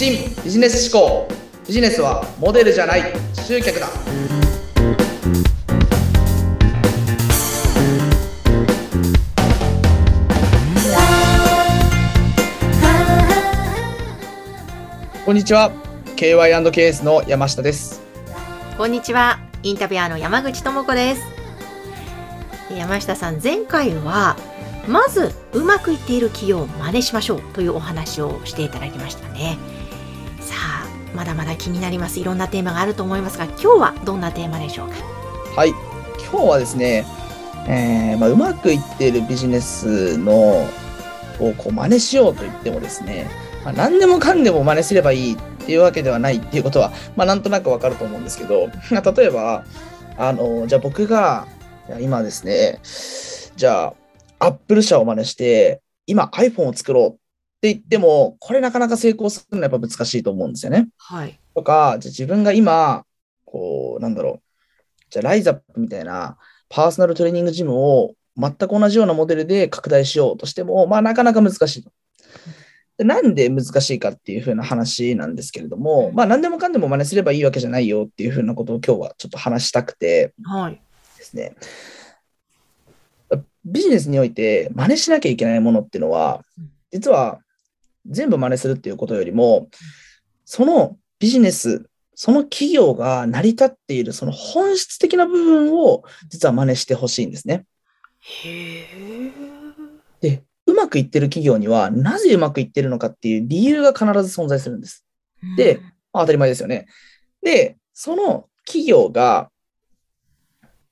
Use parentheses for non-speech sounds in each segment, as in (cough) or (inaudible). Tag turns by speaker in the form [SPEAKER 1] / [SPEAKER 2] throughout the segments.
[SPEAKER 1] 新ビジネス思考ビジネスはモデルじゃない集客だこんにちは KY&KS の山下です
[SPEAKER 2] こんにちは。インタビュアーの山口智子です。山下さん、前回は、まず、うまくいっている企業を真似しましょうというお話をしていただきましたね。まだまだ気になります。いろんなテーマがあると思いますが、今日はどんなテーマでしょうか？
[SPEAKER 1] はい今日はですね、えーまあ、うまくいっているビジネスのをこう真似しようと言ってもですね、まあ、何でもかんでも真似すればいいっていうわけではないっていうことは、まあ、なんとなくわかると思うんですけど、まあ例えば、あの、じゃあ僕が、今ですね、じゃあ、アップル社を真似して、今 iPhone を作ろうって言っても、これなかなか成功するのはやっぱ難しいと思うんですよね。
[SPEAKER 2] はい。
[SPEAKER 1] とか、じゃあ自分が今、こう、なんだろう、じゃあライザップみたいなパーソナルトレーニングジムを全く同じようなモデルで拡大しようとしても、まあなかなか難しいと。でなんで難しいかっていう風な話なんですけれども、まあ何でもかんでも真似すればいいわけじゃないよっていう風なことを今日はちょっと話したくて
[SPEAKER 2] はい。
[SPEAKER 1] ですね。ビジネスにおいて真似しなきゃいけないものっていうのは
[SPEAKER 2] うん、
[SPEAKER 1] 実は全部真似するっていうことよりも、そのビジネス、その企業が成り立っているその本質的な部分を実は真似してほしいんですね。
[SPEAKER 2] へえ。
[SPEAKER 1] で、うまくいってる企業にはなぜうまくいってるのかっていう理由が必ず存在するんです。で当たり前ですよね。で、その企業が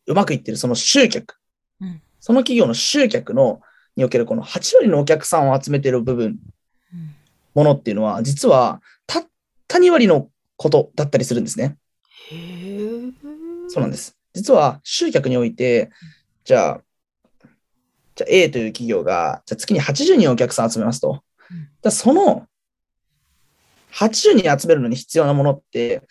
[SPEAKER 1] うまくいってるその集客、
[SPEAKER 2] うん
[SPEAKER 1] その企業の集客のにおけるこの8割のお客さんを集めている部分、
[SPEAKER 2] うん
[SPEAKER 1] ものっていうのは、実はたった2割のことだったりするんですね。
[SPEAKER 2] へえ。
[SPEAKER 1] そうなんです。実は集客において、じゃあ、じゃあ A という企業が、じゃあ月に80人お客さん集めますと。
[SPEAKER 2] うん
[SPEAKER 1] じゃあその80人集めるのに必要なものって、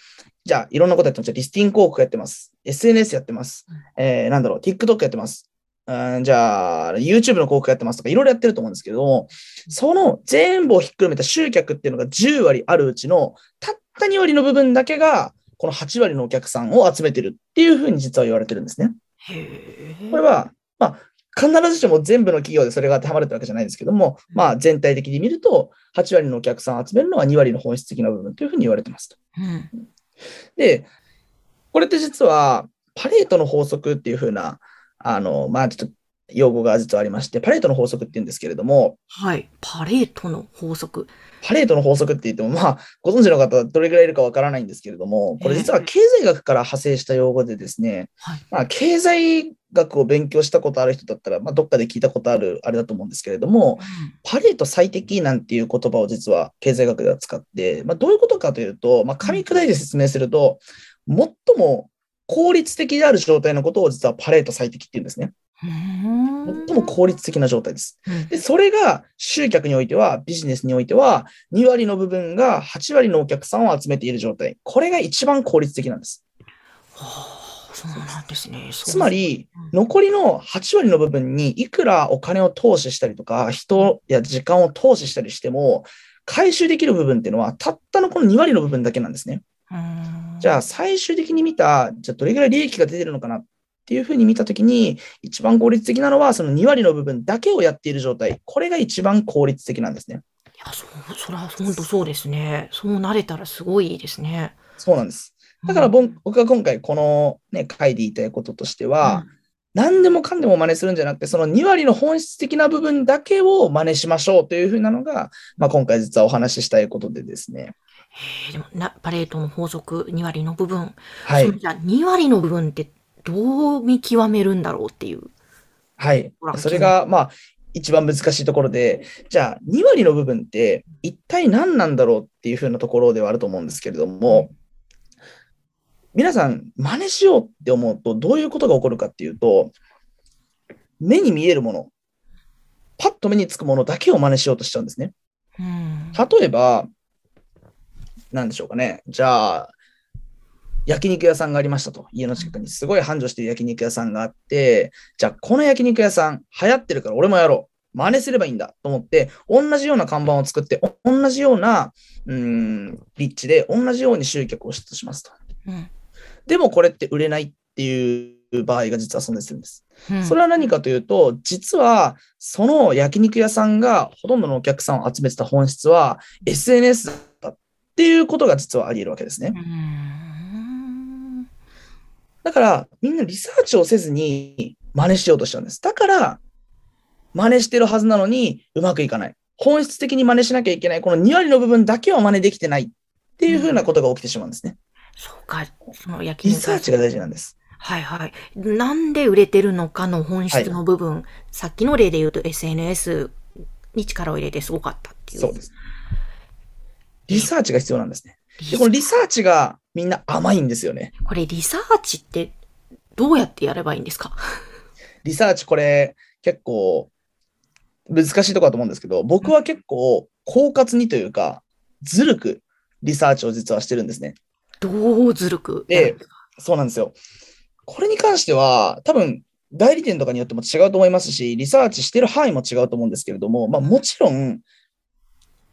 [SPEAKER 1] じゃあいろんなことやってます。じゃあリスティング広告やってます。SNS やってます。えー、なんだろう、TikTok やってます。うんじゃあ、YouTube の広告やってますとか、いろいろやってると思うんですけども、その全部をひっくるめた集客っていうのが10割あるうちの、たった2割の部分だけが、この8割のお客さんを集めてるっていうふうに実は言われてるんですね。これは、まあ、必ずしも全部の企業でそれが当てはまるってわけじゃないんですけども、まあ、全体的に見ると、8割のお客さんを集めるのは2割の本質的な部分というふうに言われてますと。
[SPEAKER 2] うん。
[SPEAKER 1] で、これって実は、パレートの法則っていうふうな、あの、まあ、ちょっと用語が実はありまして、パレートの法則って言うんですけれども、
[SPEAKER 2] はい。パレートの法則。
[SPEAKER 1] パレートの法則って言っても、まあ、ご存知の方はどれぐらいいるかわからないんですけれども、これ実は経済学から派生した用語でですね、
[SPEAKER 2] はい。
[SPEAKER 1] まあ、経済学を勉強したことある人だったら、まあ、どっかで聞いたことあるあれだと思うんですけれども、パレート最適なんていう言葉を実は経済学では使って、まあ、どういうことかというと、まあ、噛み砕いて説明すると、最も効率的である状態のことを実はパレート最適っていうんですね。
[SPEAKER 2] うん。
[SPEAKER 1] 最も効率的な状態です。
[SPEAKER 2] うん
[SPEAKER 1] で、それが集客においては、ビジネスにおいては、2割の部分が8割のお客さんを集めている状態。これが一番効率的なんです。
[SPEAKER 2] はあ、そうなんですね。
[SPEAKER 1] つま、り
[SPEAKER 2] うん、
[SPEAKER 1] 残りの8割の部分にいくらお金を投資したりとか、人や時間を投資したりしても、回収できる部分っていうのは、たったのこの2割の部分だけなんですね。
[SPEAKER 2] うん
[SPEAKER 1] じゃあ、最終的に見た、じゃあどれぐらい利益が出てるのかなっていうふうに見たときに、一番効率的なのは、その2割の部分だけをやっている状態。これが一番効率的なんですね。
[SPEAKER 2] いや、そう、それは本当そうですね。そうなれたらすごいいいですね。
[SPEAKER 1] そうなんです。だからぼん僕が今回この、ね、回で言いたいこととしては、何でもかんでも真似するんじゃなくて、その2割の本質的な部分だけを真似しましょうというふうなのが、まあ、今回実はお話ししたいことでですね。
[SPEAKER 2] へえでもなパレートの法則2割の部分、
[SPEAKER 1] はい
[SPEAKER 2] その。じゃあ2割の部分ってどう見極めるんだろうっていう。
[SPEAKER 1] はい
[SPEAKER 2] ほら。
[SPEAKER 1] それが、まあ、一番難しいところで、じゃあ、2割の部分って一体何なんだろうっていうふうなところではあると思うんですけれども、皆さん、真似しようって思うと、どういうことが起こるかっていうと、目に見えるもの、パッと目につくものだけを真似しようとしちゃうんですね。
[SPEAKER 2] うん。
[SPEAKER 1] 例えば、なんでしょうかね。じゃあ、焼肉屋さんがありましたと。家の近くにすごい繁盛してる焼肉屋さんがあって、じゃあこの焼肉屋さん流行ってるから俺もやろう。真似すればいいんだと思って、同じような看板を作って、お同じような、うん、立地で同じように集客をししますと。
[SPEAKER 2] うん
[SPEAKER 1] でもこれって売れないっていう場合が実は存在するんです。
[SPEAKER 2] うん
[SPEAKER 1] それは何かというと、実はその焼肉屋さんがほとんどのお客さんを集めてた本質は SNS だったっていうことが実はあり得るわけですね。
[SPEAKER 2] うん
[SPEAKER 1] だからみんなリサーチをせずに真似しようとしちゃうんです。だから真似してるはずなのにうまくいかない。本質的に真似しなきゃいけないこの2割の部分だけは真似できてないっていうふうなことが起きてしまうんですね。
[SPEAKER 2] そうか、その焼
[SPEAKER 1] リ
[SPEAKER 2] 肉
[SPEAKER 1] サーチが大事なんです。
[SPEAKER 2] はいはい。なんで売れてるのかの本質の部分、さっきの例で言うと SNS に力を入れてすごかったっていう。
[SPEAKER 1] そうです。リサーチが必要なんですね。で、このリサーチがみんな甘いんですよね。
[SPEAKER 2] これリサーチってどうやってやればいいんですか？(laughs)
[SPEAKER 1] リサーチこれ結構難しいところだと思うんですけど、僕は結構狡猾にというか、ずるくリサーチを実はしてるんですね。
[SPEAKER 2] どうずるくで
[SPEAKER 1] そうなんですよ。これに関しては、多分代理店とかによっても違うと思いますし、リサーチしてる範囲も違うと思うんですけれども、まあもちろん、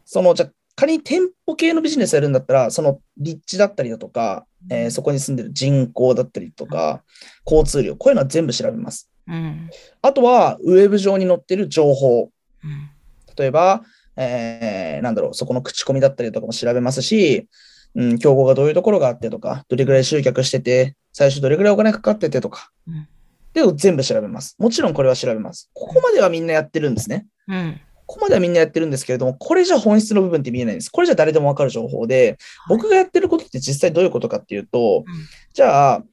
[SPEAKER 1] その、じゃあ仮に店舗系のビジネスやるんだったら、その立地だったりだとか、えーそこに住んでる人口だったりとか、交通量、こういうのは全部調べます。
[SPEAKER 2] うん。
[SPEAKER 1] あとは、ウェブ上に載ってる情報。
[SPEAKER 2] うん。
[SPEAKER 1] 例えば、えーなんだろう、そこの口コミだったりとかも調べますし、うん、競合がどういうところがあってとか、どれぐらい集客してて、最初どれぐらいお金かかっててとか、
[SPEAKER 2] うん
[SPEAKER 1] で、全部調べます。もちろんこれは調べます。ここまではみんなやってるんですね。
[SPEAKER 2] うん。
[SPEAKER 1] ここまではみんなやってるんですけれども、これじゃ本質の部分って見えないんです。これじゃ誰でもわかる情報で、僕がやってることって実際どういうことかっていうと、
[SPEAKER 2] うん
[SPEAKER 1] じゃあ、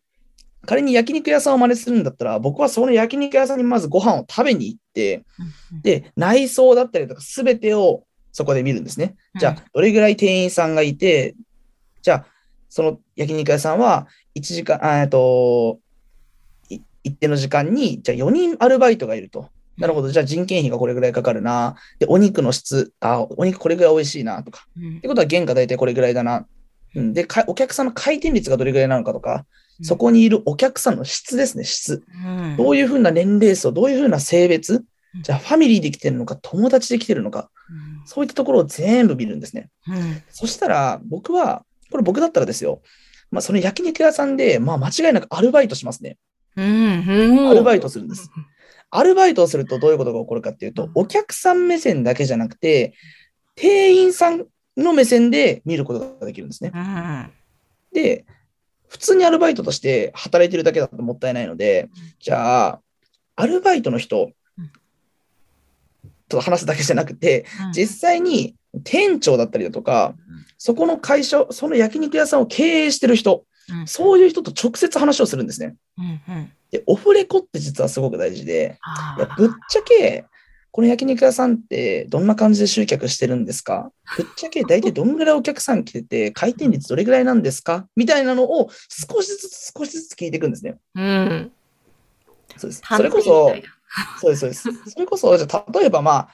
[SPEAKER 1] 仮に焼肉屋さんを真似するんだったら、僕はその焼肉屋さんにまずご飯を食べに行って、
[SPEAKER 2] うん
[SPEAKER 1] で、内装だったりとかすべてをそこで見るんですね。じゃ
[SPEAKER 2] うん
[SPEAKER 1] あ、どれぐらい店員さんがいて、じゃあ、その焼肉屋さんは1時間、あえっと、い一定の時間に、じゃあ4人アルバイトがいると。なるほど。じゃあ人件費がこれぐらいかかるな。で、お肉の質、あ、お肉これぐらい美味しいなとか。
[SPEAKER 2] うん
[SPEAKER 1] ってことは原価大体これぐらいだな。うん、で、かお客さんの回転率がどれぐらいなのかとか、そこにいるお客さんの質ですね、質。
[SPEAKER 2] うん
[SPEAKER 1] どういうふうな年齢層、どういうふうな性別
[SPEAKER 2] うん、
[SPEAKER 1] じゃあファミリーで来てるのか、友達で来てるのか、そういったところを全部見るんですね。
[SPEAKER 2] うん
[SPEAKER 1] そしたら、僕は、これ僕だったらですよ、まあ、その焼肉屋さんで、まあ、間違いなくアルバイトしますね。
[SPEAKER 2] うんうん
[SPEAKER 1] アルバイトするんです。アルバイトをするとどういうことが起こるかっていうと、お客さん目線だけじゃなくて、店員さんの目線で見ることができるんですね。
[SPEAKER 2] うん。
[SPEAKER 1] で、普通にアルバイトとして働いてるだけだともったいないので、じゃあ、アルバイトの人
[SPEAKER 2] うん。
[SPEAKER 1] と話すだけじゃなくて、実際に店長だったりだとか、そこの会社、その焼肉屋さんを経営してる人、
[SPEAKER 2] うん
[SPEAKER 1] そういう人と直接話をするんですね。
[SPEAKER 2] うんうん
[SPEAKER 1] で、オフレコって実はすごく大事で、いやぶっちゃけ、この焼肉屋さんってどんな感じで集客してるんですか？ぶっちゃけ大体どんぐらいお客さん来てて、回転率どれぐらいなんですか？みたいなのを少しずつ少しずつ聞いていくんですね。
[SPEAKER 2] うん
[SPEAKER 1] そうです。それこそ、そうです、そうです。(laughs) それこそ、じゃあ例えばまあ、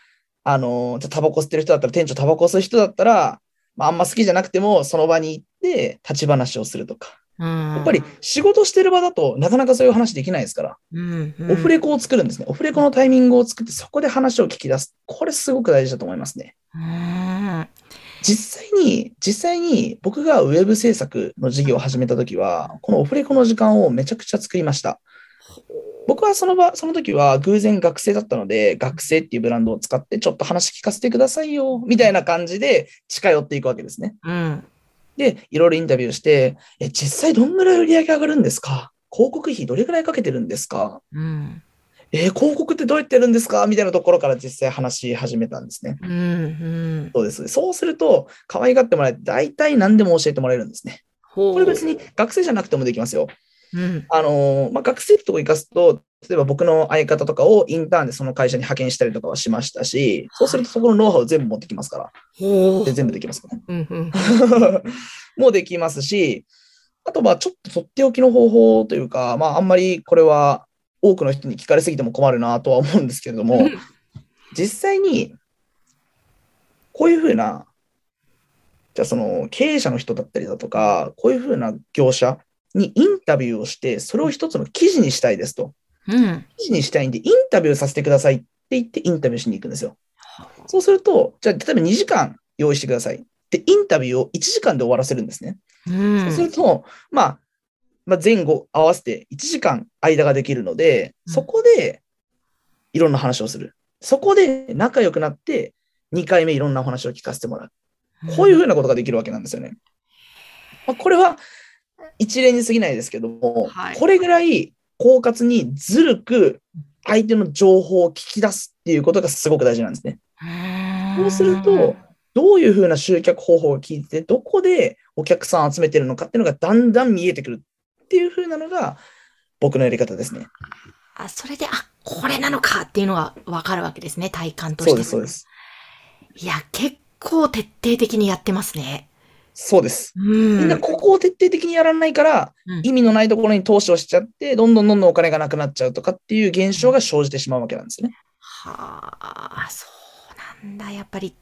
[SPEAKER 1] あのーじゃあタバコ吸ってる人だったら、店長タバコ吸う人だったら、まあ、あんま好きじゃなくても、その場に行って立ち話をするとか。
[SPEAKER 2] や
[SPEAKER 1] やっぱり仕事してる場だとなかなかそういう話できないですから。
[SPEAKER 2] うんうん
[SPEAKER 1] オフレコを作るんですね。オフレコのタイミングを作って、そこで話を聞き出す。これすごく大事だと思いますね。
[SPEAKER 2] うん
[SPEAKER 1] 実際に、実際に僕がウェブ制作の事業を始めたときは、このオフレコの時間をめちゃくちゃ作りました。僕はその場、その時は偶然学生だったので、学生っていうブランドを使ってちょっと話聞かせてくださいよ、みたいな感じで近寄っていくわけですね。
[SPEAKER 2] うん
[SPEAKER 1] で、いろいろインタビューして、え、実際どんぐらい売り上げ上がるんですか？広告費どれぐらいかけてるんですか？
[SPEAKER 2] うん
[SPEAKER 1] えー広告ってどうやってやるんですか？みたいなところから実際話し始めたんですね。
[SPEAKER 2] うんうん
[SPEAKER 1] そうです。そうすると、可愛がってもらえて、大体何でも教えてもらえるんですね。これ別に学生じゃなくてもできますよ。
[SPEAKER 2] うん
[SPEAKER 1] あのーまあ、学生ってとこ行かすと、例えば僕の相方とかをインターンでその会社に派遣したりとかはしましたし、そうするとそこのノウハウ全部持ってきますから。で全部できますからね。
[SPEAKER 2] うんうん (laughs)
[SPEAKER 1] もうできますし、あと、まあ、ちょっととっておきの方法というか、まあ、あんまりこれは多くの人に聞かれすぎても困るなとは思うんですけれども、実際に、こういうふうな、じゃあその経営者の人だったりだとか、こういうふうな業者にインタビューをして、それを一つの記事にしたいですと。
[SPEAKER 2] うん
[SPEAKER 1] 記事にしたいんで、インタビューさせてくださいって言ってインタビューしに行くんですよ。そうすると、じゃあ、例えば2時間用意してください。で、インタビューを1時間で終わらせるんですね。
[SPEAKER 2] うん
[SPEAKER 1] そうすると、まあ、まあ、前後合わせて1時間間ができるので、
[SPEAKER 2] うん
[SPEAKER 1] そこでいろんな話をする。そこで仲良くなって、2回目いろんなお話を聞かせてもらう。こういうふうなことができるわけなんですよね。まあ、これは一例に過ぎないですけども、
[SPEAKER 2] はい
[SPEAKER 1] これぐらい狡猾にずるく相手の情報を聞き出すっていうことがすごく大事なんですね。
[SPEAKER 2] うん
[SPEAKER 1] そうすると、どういうふうな集客方法を聞いて、どこでお客さんを集めてるのかっていうのがだんだん見えてくるっていうふうなのが僕のやり方ですね。
[SPEAKER 2] あ、それで、あ、これなのかっていうのがわかるわけですね、体感として。
[SPEAKER 1] そうです、そうです。
[SPEAKER 2] いや、結構徹底的にやってますね。
[SPEAKER 1] そうです。
[SPEAKER 2] うん。
[SPEAKER 1] みんなここを徹底的にやらないから、
[SPEAKER 2] うん
[SPEAKER 1] 意味のないところに投資をしちゃって、どんどんどんどんお金がなくなっちゃうとかっていう現象が生じてしまうわけなんですね。
[SPEAKER 2] はあ、そうなんだ。やっぱり、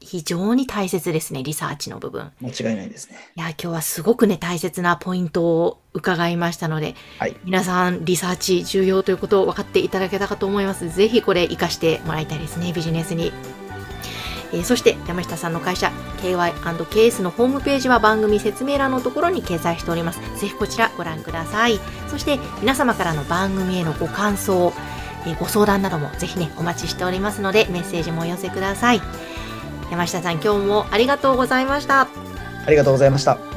[SPEAKER 2] 非常に大切ですね、リサーチの部分。
[SPEAKER 1] 間違いないですね。
[SPEAKER 2] いや、今日はすごくね、大切なポイントを伺いましたので、
[SPEAKER 1] はい。
[SPEAKER 2] 皆さん、リサーチ重要ということを分かっていただけたかと思います。ぜひこれ活かしてもらいたいですね、ビジネスに。えそして、山下さんの会社、KY&KS のホームページは番組説明欄のところに掲載しております。ぜひこちらご覧ください。そして、皆様からの番組へのご感想、えご相談などもぜひね、お待ちしておりますので、メッセージもお寄せください。山下さん、今日もありがとうございました。
[SPEAKER 1] ありがとうございました。